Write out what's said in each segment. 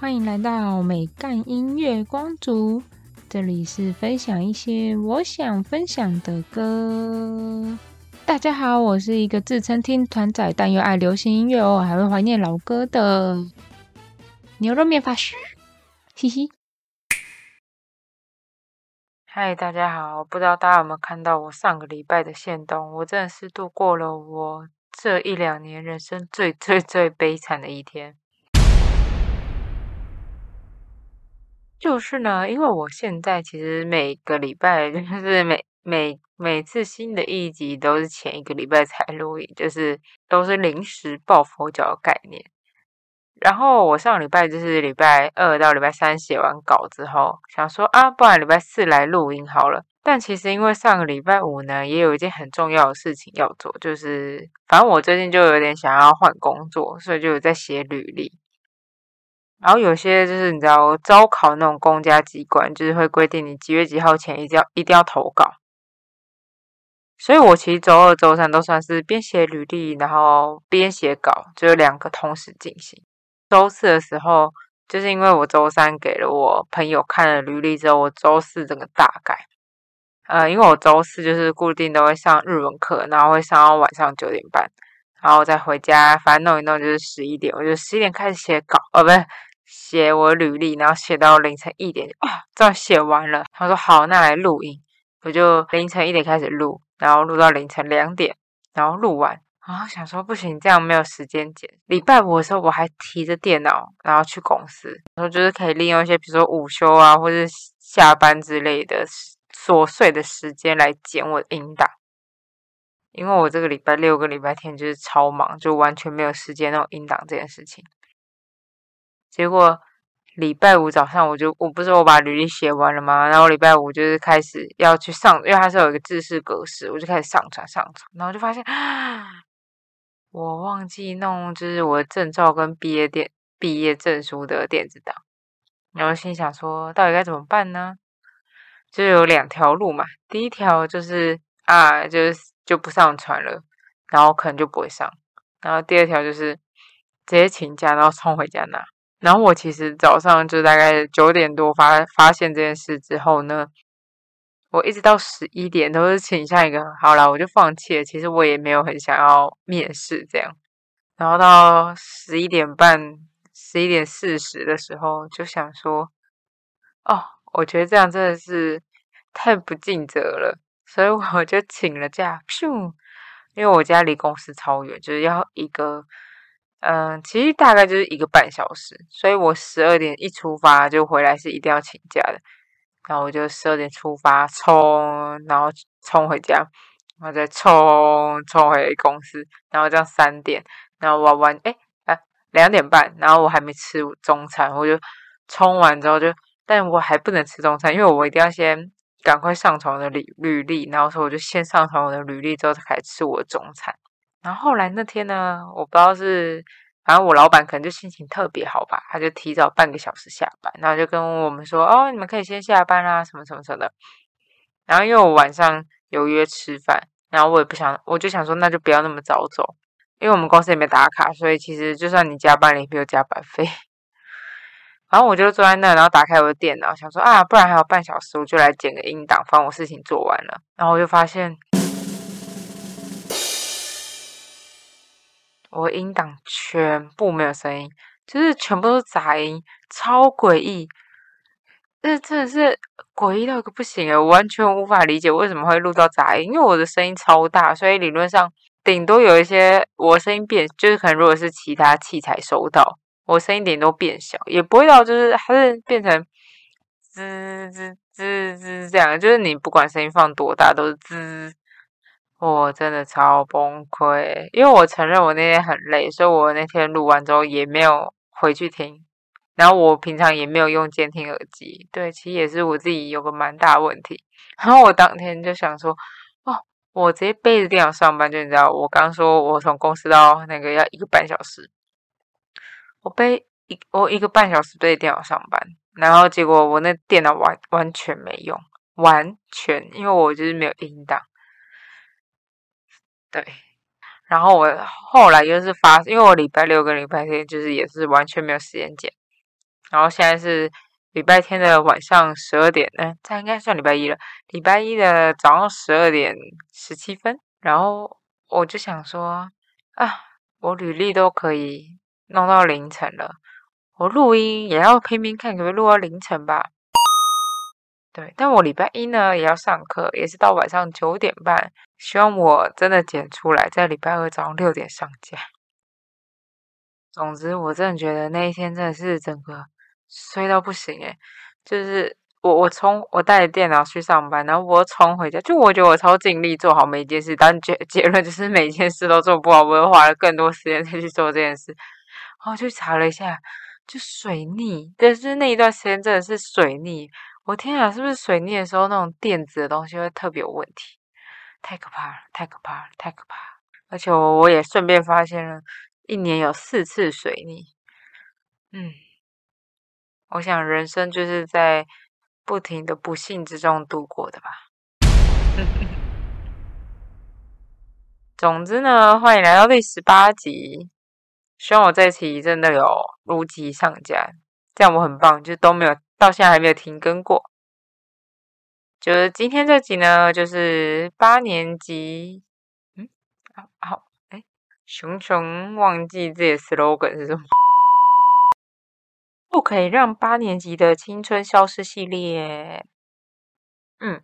欢迎来到美干音乐光族，这里是分享一些我想分享的歌。大家好，我是一个自称听团仔，但又爱流行音乐哦，还会怀念老歌的牛肉面法师，嘻嘻。嗨，大家好，不知道大家有没有看到我上个礼拜的线动？我真的是度过了我这一两年人生最最最悲惨的一天。就是呢，因为我现在其实每个礼拜 就是每每每次新的一集都是前一个礼拜才录音，就是都是临时抱佛脚的概念。然后我上礼拜就是礼拜二到礼拜三写完稿之后，想说啊，不然礼拜四来录音好了。但其实因为上个礼拜五呢，也有一件很重要的事情要做，就是反正我最近就有点想要换工作，所以就有在写履历。然后有些就是你知道招考那种公家机关，就是会规定你几月几号前一定要一定要投稿。所以我其实周二、周三都算是边写履历，然后边写稿，就两个同时进行。周四的时候，就是因为我周三给了我朋友看了履历之后，我周四整个大改。呃，因为我周四就是固定都会上日文课，然后会上到晚上九点半，然后再回家，反正弄一弄就是十一点。我就十一点开始写稿，哦，不是写我履历，然后写到凌晨一点，啊，这样写完了。他说好，那来录音，我就凌晨一点开始录，然后录到凌晨两点，然后录完。然后想说不行，这样没有时间剪。礼拜五的时候，我还提着电脑，然后去公司，然后就是可以利用一些，比如说午休啊，或者下班之类的琐碎的时间来剪我的音档。因为我这个礼拜六个礼拜天就是超忙，就完全没有时间弄音档这件事情。结果礼拜五早上，我就我不是我把履历写完了吗？然后礼拜五就是开始要去上，因为它是有一个制式格式，我就开始上传上传，然后就发现。我忘记弄，就是我的证照跟毕业电毕业证书的电子档，然后心想说，到底该怎么办呢？就有两条路嘛，第一条就是啊，就是就不上传了，然后可能就不会上，然后第二条就是直接请假，然后冲回家拿。然后我其实早上就大概九点多发发现这件事之后呢。我一直到十一点都是倾向一个好了，我就放弃了。其实我也没有很想要面试这样。然后到十一点半、十一点四十的时候，就想说：“哦，我觉得这样真的是太不尽责了。”所以我就请了假，因为我家离公司超远，就是要一个嗯，其实大概就是一个半小时。所以我十二点一出发就回来是一定要请假的。然后我就十二点出发，冲，然后冲回家，然后再冲冲回公司，然后这样三点，然后玩完，哎哎，两点半，然后我还没吃中餐，我就冲完之后就，但我还不能吃中餐，因为我一定要先赶快上传我的履履历，然后说我就先上传我的履历之后才开始吃我的中餐。然后后来那天呢，我不知道是。反正我老板可能就心情特别好吧，他就提早半个小时下班，然后就跟我们说：“哦，你们可以先下班啦，什么什么什么的。”然后因为我晚上有约吃饭，然后我也不想，我就想说那就不要那么早走，因为我们公司也没打卡，所以其实就算你加班了，也没有加班费。然后我就坐在那，然后打开我的电脑，想说啊，不然还有半小时，我就来剪个音档，反正我事情做完了。然后我就发现。我音档全部没有声音，就是全部都是杂音，超诡异。这真的是诡异到一个不行诶我完全无法理解为什么会录到杂音。因为我的声音超大，所以理论上顶多有一些我声音变，就是可能如果是其他器材收到，我声音顶多变小，也不会到就是还是变成滋滋滋滋这样，就是你不管声音放多大都是滋。我真的超崩溃，因为我承认我那天很累，所以我那天录完之后也没有回去听，然后我平常也没有用监听耳机，对，其实也是我自己有个蛮大问题。然后我当天就想说，哦，我直接背着电脑上班，就你知道，我刚说我从公司到那个要一个半小时，我背一我一个半小时背电脑上班，然后结果我那电脑完完全没用，完全，因为我就是没有音档。对，然后我后来又是发，因为我礼拜六跟礼拜天就是也是完全没有时间剪，然后现在是礼拜天的晚上十二点，嗯，这应该算礼拜一了。礼拜一的早上十二点十七分，然后我就想说，啊，我履历都可以弄到凌晨了，我录音也要拼命看可不可以录到凌晨吧。对，但我礼拜一呢也要上课，也是到晚上九点半。希望我真的剪出来，在礼拜二早上六点上架。总之，我真的觉得那一天真的是整个衰到不行诶就是我我从我带着电脑去上班，然后我冲回家，就我觉得我超尽力做好每一件事，但结结论就是每件事都做不好，我又花了更多时间再去做这件事。然后去查了一下，就水逆，但是那一段时间真的是水逆。我天啊，是不是水逆的时候那种电子的东西会特别有问题？太可怕了，太可怕了，太可怕！而且我我也顺便发现了，一年有四次水逆。嗯，我想人生就是在不停的不幸之中度过的吧。总之呢，欢迎来到第十八集。希望我这期真的有如期上架，这样我很棒，就都没有。到现在还没有停更过，就是今天这集呢，就是八年级，嗯，好，好，哎，熊熊忘记这些 slogan 是什么？不可以让八年级的青春消失系列，嗯，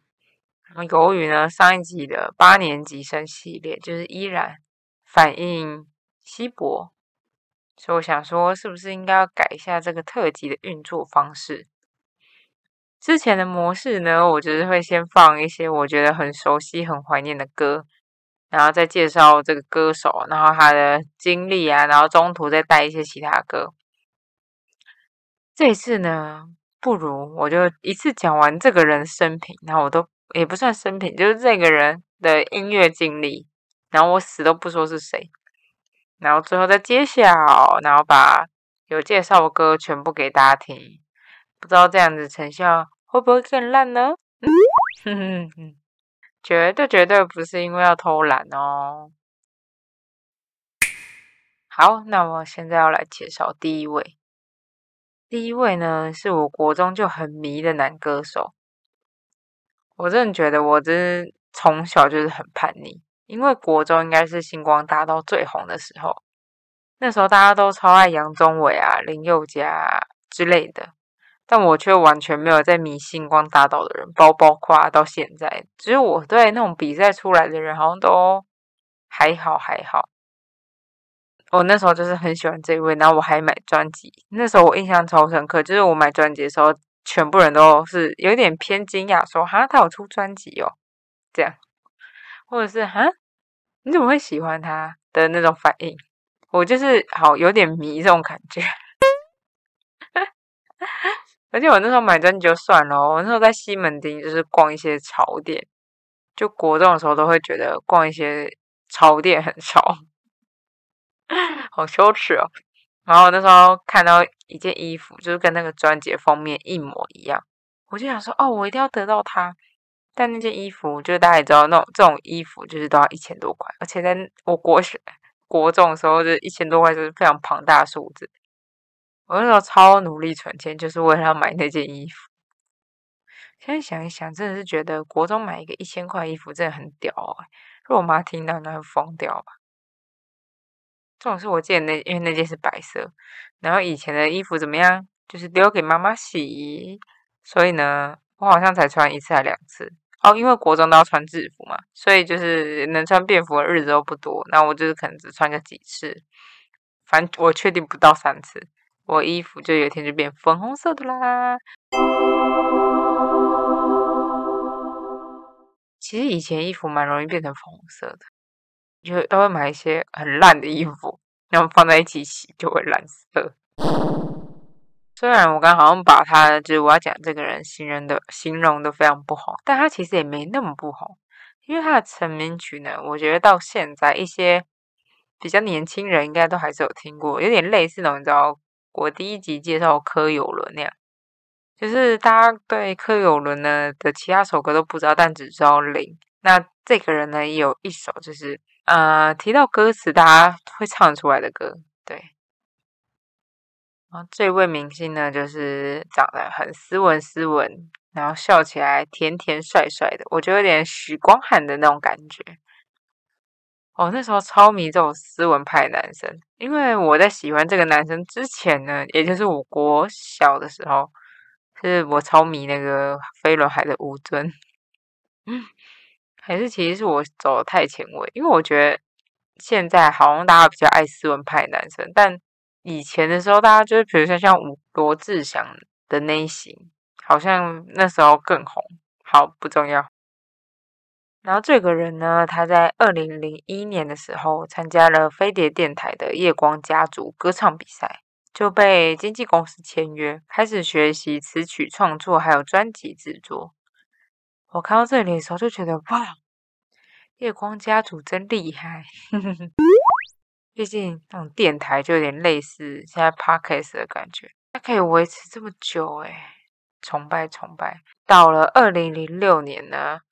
然后由于呢上一集的八年级生系列就是依然反应稀薄，所以我想说，是不是应该要改一下这个特辑的运作方式？之前的模式呢，我就是会先放一些我觉得很熟悉、很怀念的歌，然后再介绍这个歌手，然后他的经历啊，然后中途再带一些其他歌。这次呢，不如我就一次讲完这个人生平，然后我都也不算生平，就是这个人的音乐经历，然后我死都不说是谁，然后最后再揭晓，然后把有介绍的歌全部给大家听，不知道这样子成效。会不会更烂呢？嗯哼哼哼绝对绝对不是因为要偷懒哦。好，那我现在要来介绍第一位。第一位呢，是我国中就很迷的男歌手。我真的觉得我真从小就是很叛逆，因为国中应该是星光大道最红的时候，那时候大家都超爱杨宗纬啊、林宥嘉之类的。但我却完全没有在迷星光大道的人，包包括到现在，只有我对那种比赛出来的人好像都还好还好。我那时候就是很喜欢这一位，然后我还买专辑。那时候我印象超深刻，就是我买专辑的时候，全部人都是有点偏惊讶，说：“哈，他有出专辑哦。”这样，或者是“哈，你怎么会喜欢他的那种反应？”我就是好有点迷这种感觉。而且我那时候买专辑就算了，我那时候在西门町就是逛一些潮店，就国中的时候都会觉得逛一些潮店很潮，好羞耻哦。然后那时候看到一件衣服，就是跟那个专辑封面一模一样，我就想说，哦，我一定要得到它。但那件衣服，就是大家也知道，那种这种衣服就是都要一千多块，而且在我国学国中的时候，就一千多块就是非常庞大的数字。我那时候超努力存钱，就是为了要买那件衣服。现在想一想，真的是觉得国中买一个一千块衣服真的很屌！如果我妈听到，那会疯掉吧？这种是我记得那，因为那件是白色。然后以前的衣服怎么样？就是留给妈妈洗。所以呢，我好像才穿一次还两次。哦，因为国中都要穿制服嘛，所以就是能穿便服的日子都不多。那我就是可能只穿个几次，反正我确定不到三次。我衣服就有一天就变粉红色的啦。其实以前衣服蛮容易变成粉红色的，就都会买一些很烂的衣服，然后放在一起洗就会蓝色。虽然我刚好像把他就是我要讲这个人形容的形容的非常不好，但他其实也没那么不好，因为他的成名曲呢，我觉得到现在一些比较年轻人应该都还是有听过，有点类似那种你知道。我第一集介绍柯有伦那样，就是大家对柯有伦呢的其他首歌都不知道，但只知道零。那这个人呢也有一首，就是呃提到歌词大家会唱出来的歌，对。啊，这位明星呢，就是长得很斯文斯文，然后笑起来甜甜帅帅的，我觉得有点许光汉的那种感觉。哦，那时候超迷这种斯文派男生，因为我在喜欢这个男生之前呢，也就是我国小的时候，是我超迷那个飞轮海的吴尊。嗯，还是其实是我走的太前卫，因为我觉得现在好像大家比较爱斯文派男生，但以前的时候，大家就是比如说像吴罗志祥的那一型，好像那时候更红。好，不重要。然后这个人呢，他在二零零一年的时候参加了飞碟电台的夜光家族歌唱比赛，就被经纪公司签约，开始学习词曲创作，还有专辑制作。我看到这里的时候就觉得，哇，夜光家族真厉害！毕竟那种电台就有点类似现在 podcast 的感觉，它可以维持这么久，哎，崇拜崇拜。到了二零零六年呢。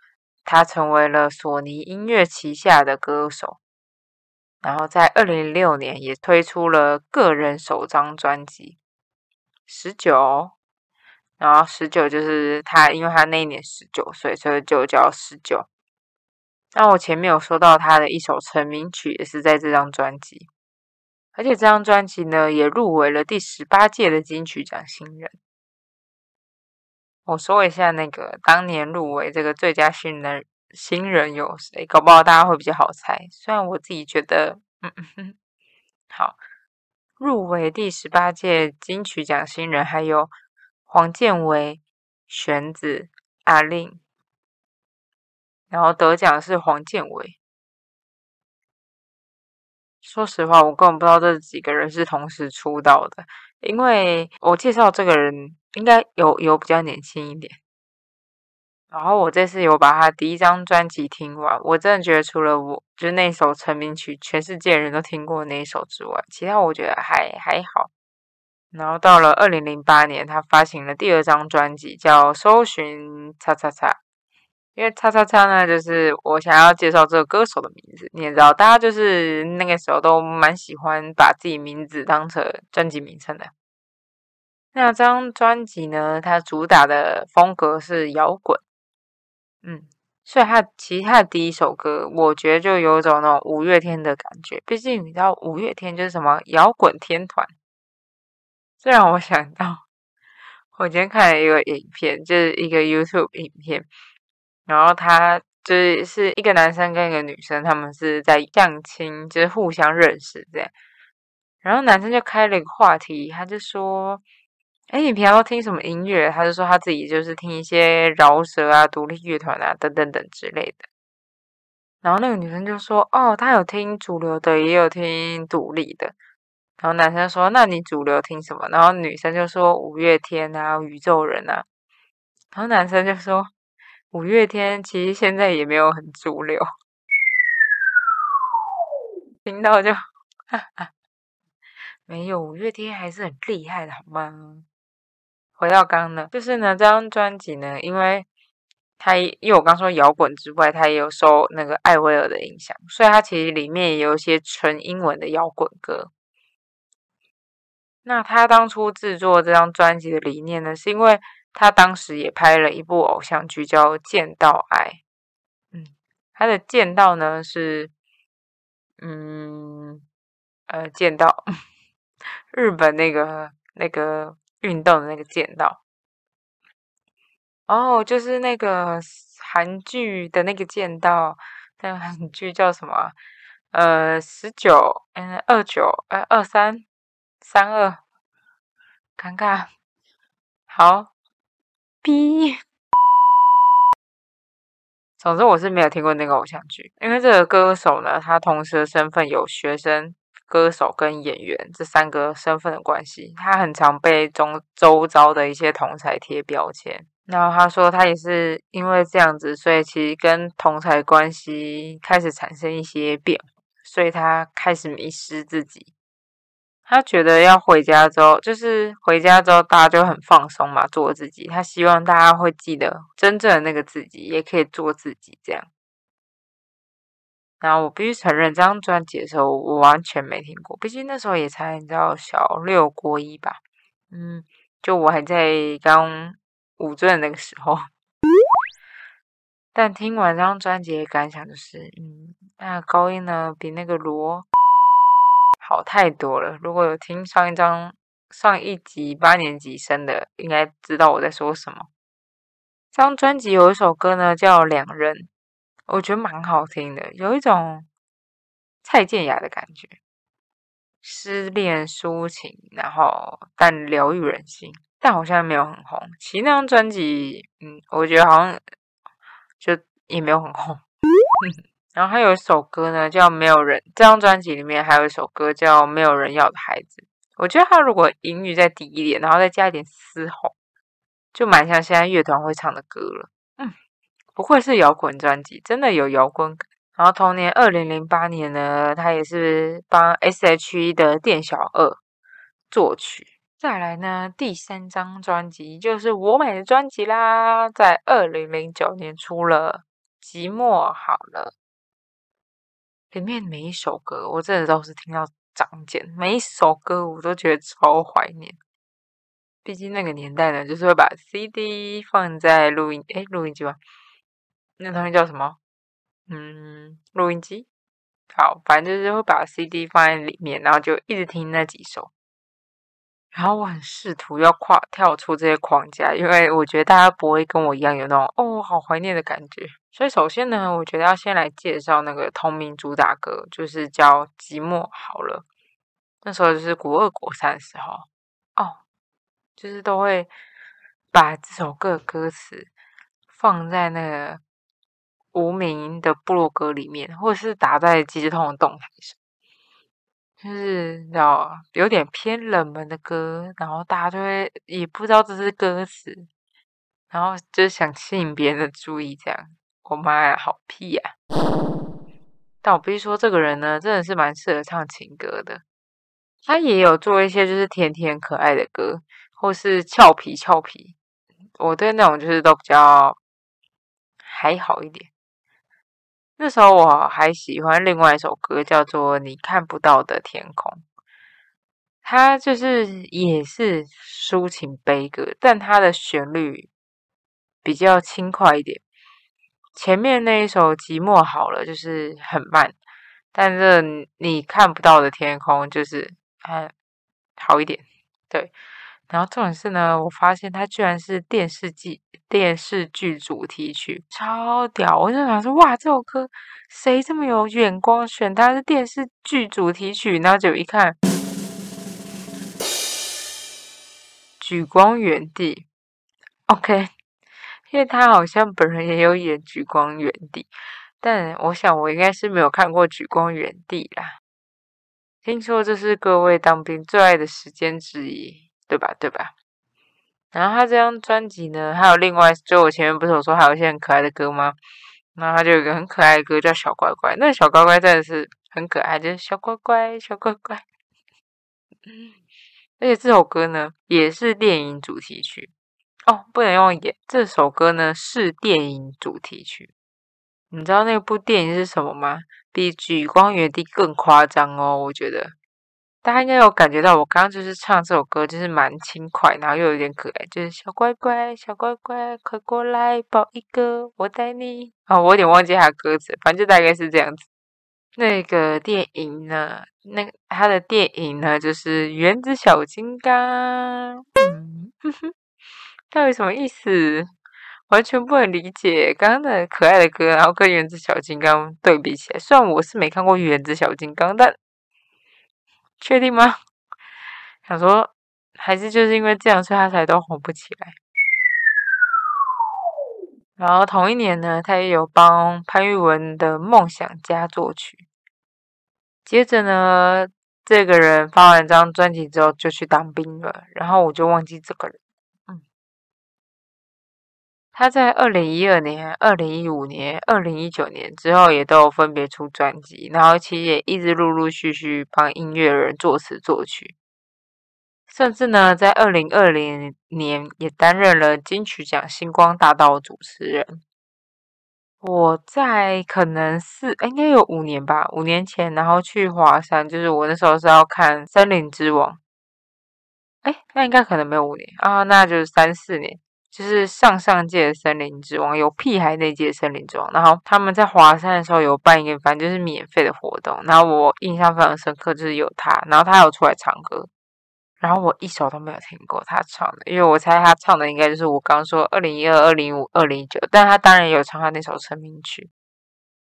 他成为了索尼音乐旗下的歌手，然后在二零零六年也推出了个人首张专辑《十九》，然后十九就是他，因为他那一年十九岁，所以就叫十九。那我前面有说到他的一首成名曲也是在这张专辑，而且这张专辑呢也入围了第十八届的金曲奖新人。我说一下那个当年入围这个最佳新人新人有谁？搞不好大家会比较好猜。虽然我自己觉得，嗯，好，入围第十八届金曲奖新人还有黄建伟、玄子、阿令，然后得奖是黄建伟。说实话，我根本不知道这几个人是同时出道的，因为我介绍这个人。应该有有比较年轻一点，然后我这次有把他第一张专辑听完，我真的觉得除了我就是那首成名曲，全世界人都听过那一首之外，其他我觉得还还好。然后到了二零零八年，他发行了第二张专辑，叫《搜寻叉叉叉》，因为叉叉叉呢，就是我想要介绍这个歌手的名字。你也知道，大家就是那个时候都蛮喜欢把自己名字当成专辑名称的。那张专辑呢？它主打的风格是摇滚，嗯，所以它其他的第一首歌，我觉得就有种那种五月天的感觉。毕竟你知道五月天就是什么摇滚天团。这让我想到，我今天看了一个影片，就是一个 YouTube 影片，然后他就是是一个男生跟一个女生，他们是在相亲，就是互相认识这样。然后男生就开了一个话题，他就说。哎，你平常都听什么音乐？他就说他自己就是听一些饶舌啊、独立乐团啊等等等之类的。然后那个女生就说：“哦，他有听主流的，也有听独立的。”然后男生说：“那你主流听什么？”然后女生就说：“五月天啊，宇宙人啊。”然后男生就说：“五月天其实现在也没有很主流。”听到就 哈哈，没有五月天还是很厉害的，好吗？回到刚刚呢，就是呢，这张专辑呢，因为他因为我刚说摇滚之外，他也有受那个艾薇儿的影响，所以他其实里面也有一些纯英文的摇滚歌。那他当初制作这张专辑的理念呢，是因为他当时也拍了一部偶像剧叫《剑道爱》，嗯，他的剑道呢是，嗯，呃，剑道，日本那个那个。运动的那个剑道，哦，就是那个韩剧的那个剑道，那个韩剧叫什么？呃，十九，嗯，二九，呃，二三，三二，尴尬，好，B。总之，我是没有听过那个偶像剧，因为这个歌手呢，他同时的身份有学生。歌手跟演员这三个身份的关系，他很常被中周遭的一些同才贴标签。然后他说，他也是因为这样子，所以其实跟同才关系开始产生一些变化，所以他开始迷失自己。他觉得要回家之后，就是回家之后大家就很放松嘛，做自己。他希望大家会记得真正的那个自己，也可以做自己这样。然后我必须承认，这张专辑的时候我完全没听过，毕竟那时候也才你知道小六国一吧。嗯，就我还在刚五岁那个时候。但听完这张专辑的感想就是，嗯，那高音呢比那个罗好太多了。如果有听上一张、上一集八年级生的，应该知道我在说什么。这张专辑有一首歌呢叫《两人》，我觉得蛮好听的，有一种蔡健雅的感觉，失恋抒情，然后但疗愈人心，但好像没有很红。其实那张专辑，嗯，我觉得好像。就也没有很红，然后还有一首歌呢，叫《没有人》。这张专辑里面还有一首歌叫《没有人要的孩子》。我觉得他如果音域再低一点，然后再加一点嘶吼，就蛮像现在乐团会唱的歌了。嗯，不愧是摇滚专辑，真的有摇滚感。然后同年二零零八年呢，他也是帮 S.H.E 的店小二作曲。再来呢，第三张专辑就是我买的专辑啦，在二零零九年出了《寂寞好了》，里面每一首歌我真的都是听到长茧，每一首歌我都觉得超怀念。毕竟那个年代呢，就是会把 CD 放在录音，诶录音机吗？那东西叫什么？嗯，录音机。好，反正就是会把 CD 放在里面，然后就一直听那几首。然后我很试图要跨跳出这些框架，因为我觉得大家不会跟我一样有那种哦，好怀念的感觉。所以首先呢，我觉得要先来介绍那个同名主打歌，就是叫《寂寞好了》。那时候就是国二、国三的时候哦，就是都会把这首歌歌词放在那个无名的部落歌里面，或者是打在即时通的动态上。就是道有点偏冷门的歌，然后大家就会也不知道这是歌词，然后就想吸引别人的注意，这样。我妈呀，好屁呀！但我必须说，这个人呢，真的是蛮适合唱情歌的。他也有做一些就是甜甜可爱的歌，或是俏皮俏皮。我对那种就是都比较还好一点。那时候我还喜欢另外一首歌，叫做《你看不到的天空》。它就是也是抒情悲歌，但它的旋律比较轻快一点。前面那一首《寂寞好了》就是很慢，但是你看不到的天空就是还好一点。对，然后重点是呢，我发现它居然是电视剧。电视剧主题曲超屌，我就想说，哇，这首歌谁这么有眼光，选它是电视剧主题曲？然后就一看，《举光原地》，OK，因为他好像本人也有演《举光原地》，但我想我应该是没有看过《举光原地》啦。听说这是各位当兵最爱的时间之一，对吧？对吧？然后他这张专辑呢，还有另外，就我前面不是有说还有一些很可爱的歌吗？然后他就有一个很可爱的歌叫《小乖乖》，那小乖乖真的是很可爱，就是小乖乖，小乖乖。而且这首歌呢，也是电影主题曲哦，不能用演。这首歌呢是电影主题曲，你知道那部电影是什么吗？比《举光原地》更夸张哦，我觉得。大家应该有感觉到，我刚刚就是唱这首歌，就是蛮轻快，然后又有点可爱，就是小乖乖，小乖乖，快过来抱一个，我带你。哦，我有点忘记他歌词，反正就大概是这样子。那个电影呢？那他的电影呢？就是《原子小金刚》。嗯，哼哼，到底什么意思？完全不能理解。刚刚的可爱的歌，然后跟《原子小金刚》对比起来，虽然我是没看过《原子小金刚》，但。确定吗？想说还是就是因为这样，所以他才都红不起来。然后同一年呢，他也有帮潘玉文的《梦想家》作曲。接着呢，这个人发完张专辑之后就去当兵了，然后我就忘记这个人。他在二零一二年、二零一五年、二零一九年之后也都有分别出专辑，然后其实也一直陆陆续续帮音乐人作词作曲，甚至呢，在二零二零年也担任了金曲奖星光大道主持人。我在可能是应该有五年吧，五年前，然后去华山，就是我那时候是要看《森林之王》，哎，那应该可能没有五年啊，那就是三四年。就是上上届的森林之王有屁孩那届森林之王，然后他们在华山的时候有办一个，反正就是免费的活动。然后我印象非常深刻，就是有他，然后他有出来唱歌，然后我一首都没有听过他唱的，因为我猜他唱的应该就是我刚说二零一二、二零五、二零九，但他当然有唱他那首成名曲。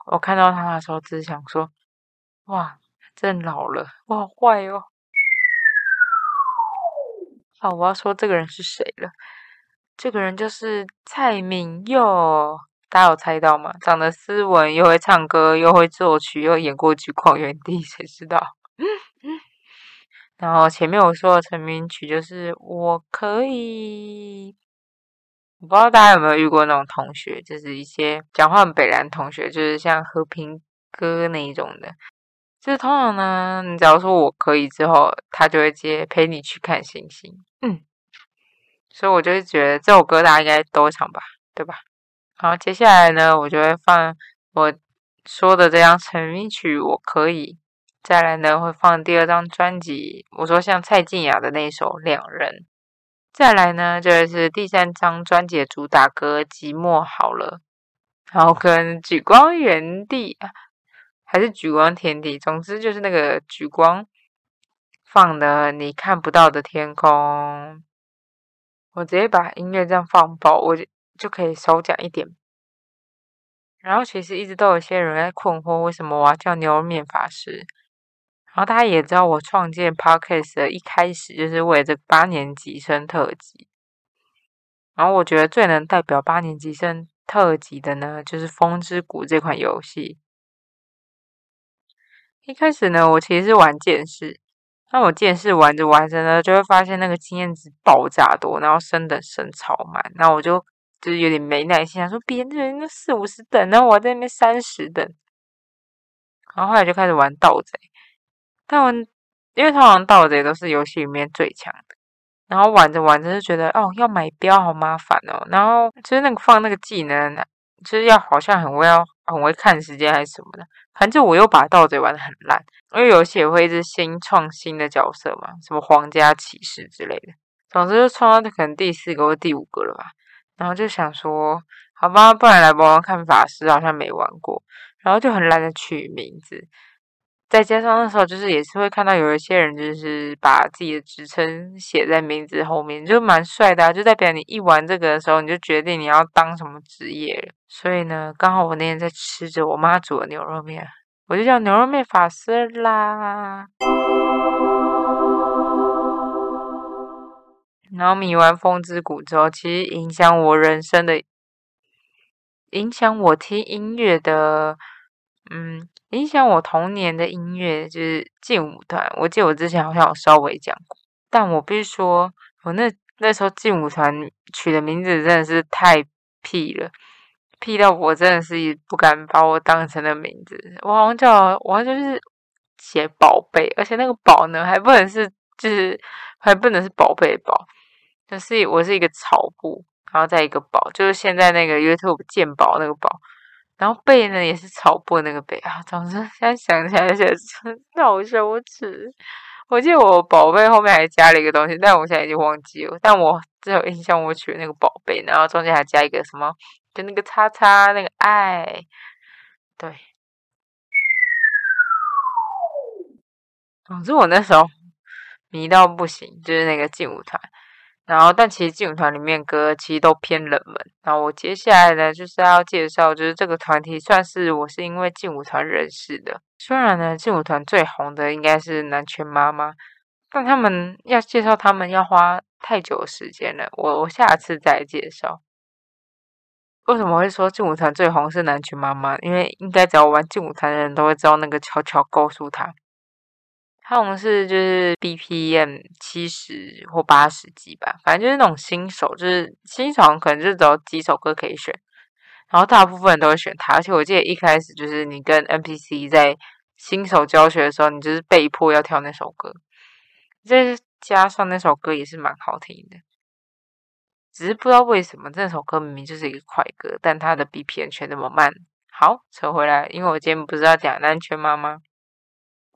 我看到他的时候，只是想说，哇，真老了，我好坏哦。好，我要说这个人是谁了。这个人就是蔡明佑，大家有猜到吗？长得斯文，又会唱歌，又会作曲，又演过《举矿园地》，谁知道？然后前面我说的成名曲就是《我可以》，我不知道大家有没有遇过那种同学，就是一些讲话很北兰同学，就是像和平哥那一种的。就是通常呢，你只要说我可以之后，他就会接陪你去看星星。嗯。所以我就觉得这首歌大家应该都唱吧，对吧？好，接下来呢，我就会放我说的这张成名曲，我可以再来呢，会放第二张专辑。我说像蔡健雅的那首《两人》，再来呢，就是第三张专辑的主打歌《寂寞好了》，然后跟《举光原地》还是《举光天地》，总之就是那个举光放的你看不到的天空。我直接把音乐这样放爆，我就就可以少讲一点。然后其实一直都有些人在困惑，为什么我要叫牛肉面法师？然后大家也知道，我创建 podcast 的一开始就是为了这八年级生特辑。然后我觉得最能代表八年级生特辑的呢，就是《风之谷》这款游戏。一开始呢，我其实是玩剑士。那我见识玩着玩着呢，就会发现那个经验值爆炸多，然后升等升超慢，那我就就是有点没耐心，说别人那四五十等，然后我在那边三十等，然后后来就开始玩盗贼，但我因为通常盗贼都是游戏里面最强的，然后玩着玩着就觉得哦要买标好麻烦哦，然后就是那个放那个技能，就是要好像很会要很会看时间还是什么的，反正我又把盗贼玩的很烂。因为游戏也会一直新创新的角色嘛，什么皇家骑士之类的，总之就创到可能第四个或第五个了吧。然后就想说，好吧，不然来玩玩看法师，好像没玩过，然后就很懒得取名字。再加上那时候就是也是会看到有一些人就是把自己的职称写在名字后面，就蛮帅的，就代表你一玩这个的时候，你就决定你要当什么职业。所以呢，刚好我那天在吃着我妈煮的牛肉面。我就叫牛肉面法师啦。然后迷完风之谷之后，其实影响我人生的、影响我听音乐的，嗯，影响我童年的音乐就是劲舞团。我记得我之前好像有稍微讲过，但我必须说，我那那时候劲舞团取的名字真的是太屁了。屁到我真的是不敢把我当成的名字，我好像叫，我就是写宝贝，而且那个宝呢还不能是，就是还不能是宝贝宝，就是我是一个草布，然后再一个宝，就是现在那个 YouTube 鉴宝那个宝，然后贝呢也是草布那个贝啊，总之现在想起来觉得真 好羞耻。我记得我宝贝后面还加了一个东西，但我现在已经忘记了，但我只有印象我取那个宝贝，然后中间还加一个什么。就那个叉叉，那个爱，对。总之我那时候迷到不行，就是那个劲舞团。然后，但其实劲舞团里面歌其实都偏冷门。然后我接下来呢，就是要介绍，就是这个团体算是我是因为劲舞团认识的。虽然呢，劲舞团最红的应该是南拳妈妈，但他们要介绍他们要花太久时间了。我我下次再介绍。为什么会说劲舞团最红是南拳妈妈？因为应该只要玩劲舞团的人都会知道那个悄悄告诉他，他好像是就是 BPM 七十或八十级吧，反正就是那种新手，就是新手可能就只有几首歌可以选，然后大部分人都会选他。而且我记得一开始就是你跟 NPC 在新手教学的时候，你就是被迫要跳那首歌，再加上那首歌也是蛮好听的。只是不知道为什么这首歌明明就是一个快歌，但它的 BPM 却那么慢。好，扯回来，因为我今天不是要讲安全妈妈，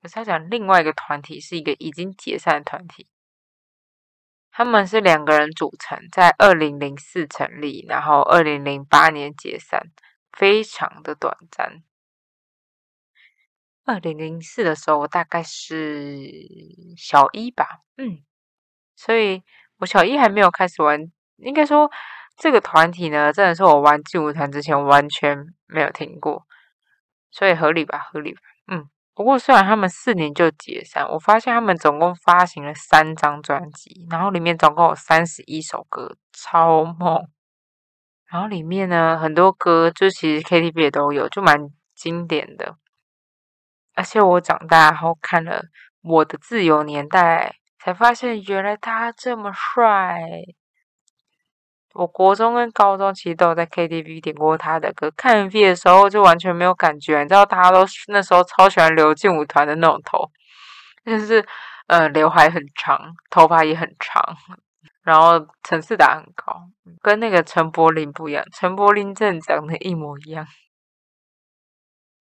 我是要讲另外一个团体，是一个已经解散的团体。他们是两个人组成，在二零零四成立，然后二零零八年解散，非常的短暂。二零零四的时候，我大概是小一吧，嗯，所以我小一还没有开始玩。应该说，这个团体呢，真的是我玩劲舞团之前完全没有听过，所以合理吧，合理吧，不过，虽然他们四年就解散，我发现他们总共发行了三张专辑，然后里面总共有三十一首歌，超猛。然后里面呢，很多歌就其实 KTV 也都有，就蛮经典的。而且我长大后看了《我的自由年代》，才发现原来他这么帅。我国中跟高中其实都有在 KTV 点过他的歌，看 MV 的时候就完全没有感觉。你知道，大家都那时候超喜欢留劲舞团的那种头，就是呃，刘海很长，头发也很长，然后层次感很高，跟那个陈柏霖不一样。陈柏霖真长得一模一样。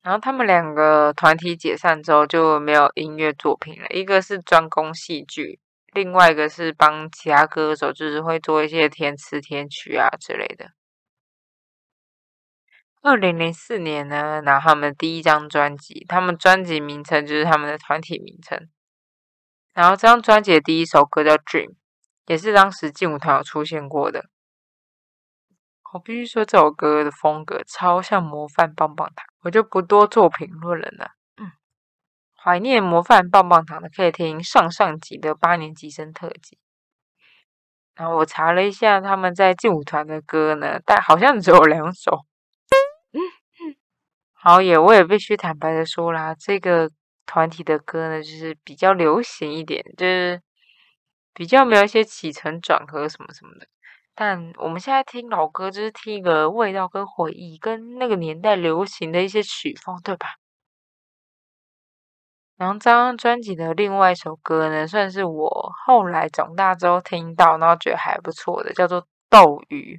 然后他们两个团体解散之后就没有音乐作品了，一个是专攻戏剧。另外一个是帮其他歌手，就是会做一些填词填曲啊之类的。二零零四年呢，拿他们第一张专辑，他们专辑名称就是他们的团体名称。然后这张专辑的第一首歌叫《Dream》，也是当时劲舞团有出现过的。我必须说这首歌的风格超像模范棒棒糖，我就不多做评论了呢。怀念模范棒棒糖的，可以听上上集的八年级生特辑。然后我查了一下，他们在劲舞团的歌呢，但好像只有两首。好也，我也必须坦白的说啦，这个团体的歌呢，就是比较流行一点，就是比较没有一些起承转合什么什么的。但我们现在听老歌，就是听一个味道跟回忆，跟那个年代流行的一些曲风，对吧？然后这张专辑的另外一首歌呢，算是我后来长大之后听到，然后觉得还不错的，叫做《斗鱼》。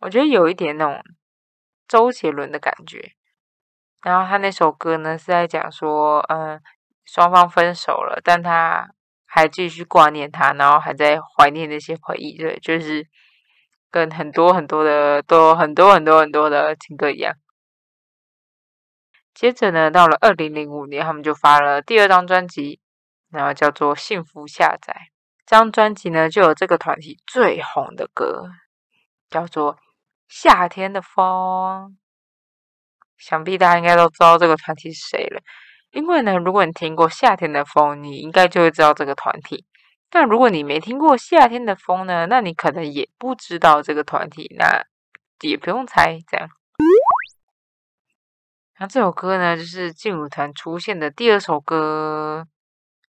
我觉得有一点那种周杰伦的感觉。然后他那首歌呢是在讲说，嗯，双方分手了，但他还继续挂念他，然后还在怀念那些回忆，对，就是跟很多很多的都很多很多很多的情歌一样。接着呢，到了二零零五年，他们就发了第二张专辑，然后叫做《幸福下载》。这张专辑呢，就有这个团体最红的歌，叫做《夏天的风》。想必大家应该都知道这个团体是谁了，因为呢，如果你听过《夏天的风》，你应该就会知道这个团体。但如果你没听过《夏天的风》呢，那你可能也不知道这个团体，那也不用猜，这样。那这首歌呢，就是劲舞团出现的第二首歌。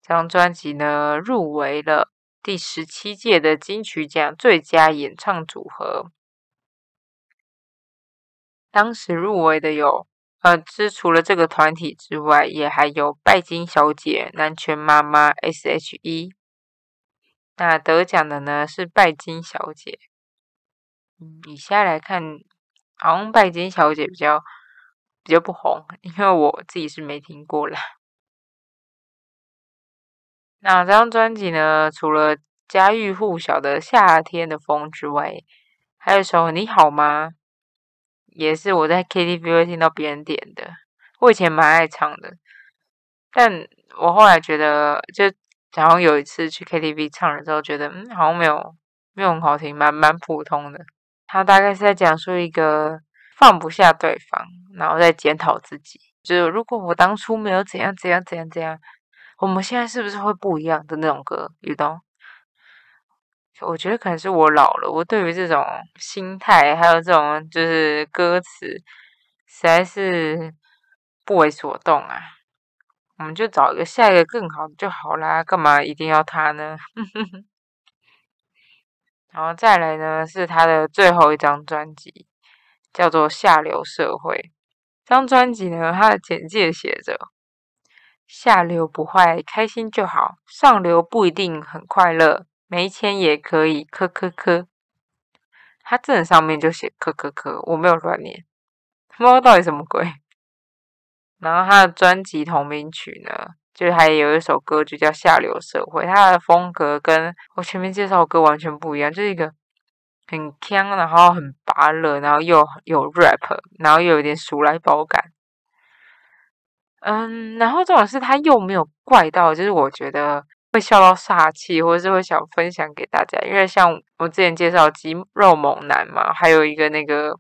这张专辑呢，入围了第十七届的金曲奖最佳演唱组合。当时入围的有，呃，是除了这个团体之外，也还有拜金小姐、南拳妈妈、S.H.E。那得奖的呢是拜金小姐。嗯，以下来看，好像拜金小姐比较。比较不红，因为我自己是没听过啦。那这张专辑呢，除了家喻户晓的《夏天的风》之外，还有一首《你好吗》，也是我在 KTV 会听到别人点的。我以前蛮爱唱的，但我后来觉得，就好像有一次去 KTV 唱了之后，觉得嗯，好像没有没有很好听，蛮蛮普通的。他大概是在讲述一个。放不下对方，然后再检讨自己。就是如果我当初没有怎样怎样怎样怎样，我们现在是不是会不一样的那种歌？遇到，我觉得可能是我老了，我对于这种心态还有这种就是歌词，实在是不为所动啊。我们就找一个下一个更好的就好啦，干嘛一定要他呢？然后再来呢，是他的最后一张专辑。叫做下流社会，这张专辑呢，它的简介写着：下流不坏，开心就好；上流不一定很快乐，没钱也可以。科科科，它正上面就写科科科，我没有乱念，不知道到底什么鬼。然后他的专辑同名曲呢，就是还有一首歌就叫《下流社会》，它的风格跟我前面介绍的歌完全不一样，就是一个很腔，然后很拔乐，然后又有 rap，然后又有点熟来包感。嗯，然后这种是他又没有怪到，就是我觉得会笑到煞气，或者是会想分享给大家，因为像我之前介绍肌肉猛男嘛，还有一个那个。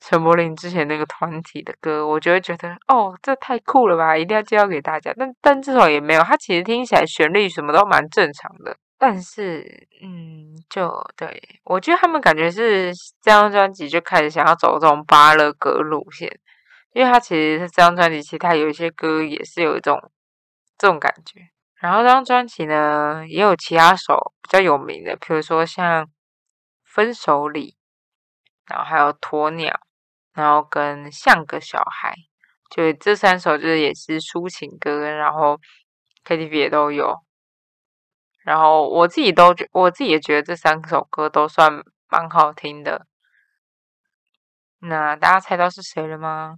陈柏霖之前那个团体的歌，我就会觉得哦，这太酷了吧，一定要介绍给大家。但但这首也没有，他其实听起来旋律什么都蛮正常的。但是，嗯，就对我觉得他们感觉是这张专辑就开始想要走这种巴勒格路线，因为他其实是这张专辑其他有一些歌也是有一种这种感觉。然后这张专辑呢，也有其他首比较有名的，比如说像《分手礼》，然后还有《鸵鸟》。然后跟像个小孩，就这三首就是也是抒情歌，然后 KTV 也都有。然后我自己都觉，我自己也觉得这三首歌都算蛮好听的。那大家猜到是谁了吗？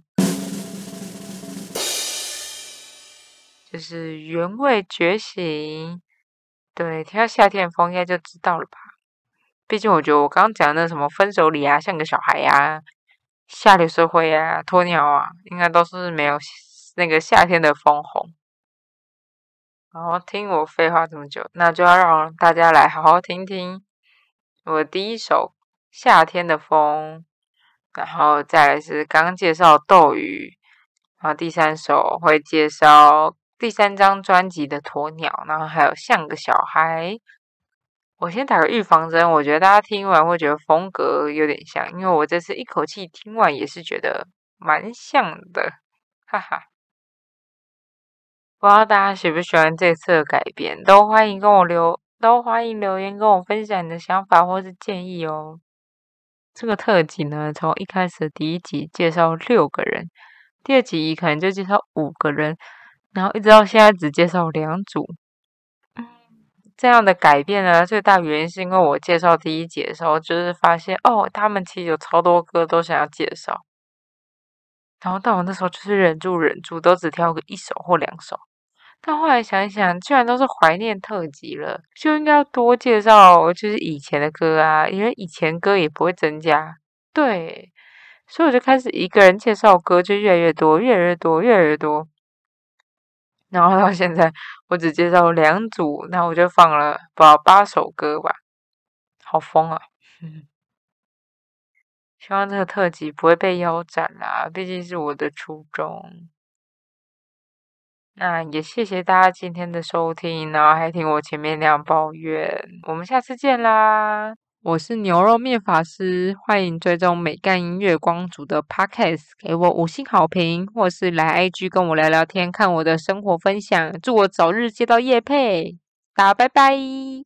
就是原味觉醒。对，听到夏天的风应该就知道了吧？毕竟我觉得我刚刚讲的那什么分手礼啊，像个小孩呀。下流社会啊，鸵鸟啊，应该都是没有那个夏天的风红。然后听我废话这么久，那就要让大家来好好听听我第一首《夏天的风》，然后再来是刚刚介绍斗鱼，然后第三首会介绍第三张专辑的鸵鸟，然后还有像个小孩。我先打个预防针，我觉得大家听完会觉得风格有点像，因为我这次一口气听完也是觉得蛮像的，哈哈。不知道大家喜不喜欢这次的改编，都欢迎跟我留，都欢迎留言跟我分享你的想法或是建议哦。这个特辑呢，从一开始第一集介绍六个人，第二集可能就介绍五个人，然后一直到现在只介绍两组。这样的改变呢，最大原因是因为我介绍第一集的时候，就是发现哦，他们其实有超多歌都想要介绍，然后但我那时候就是忍住忍住，都只挑个一首或两首。但后来想一想，既然都是怀念特辑了，就应该要多介绍就是以前的歌啊，因为以前歌也不会增加。对，所以我就开始一个人介绍歌，就越来越多，越来越多，越来越多。然后到现在，我只介绍两组，那我就放了不八首歌吧，好疯啊！希望这个特辑不会被腰斩啦，毕竟是我的初衷。那也谢谢大家今天的收听，然后还听我前面那样抱怨，我们下次见啦！我是牛肉面法师，欢迎追踪美干音乐光族的 Podcast，给我五星好评，或是来 IG 跟我聊聊天，看我的生活分享。祝我早日接到叶配，大家拜拜。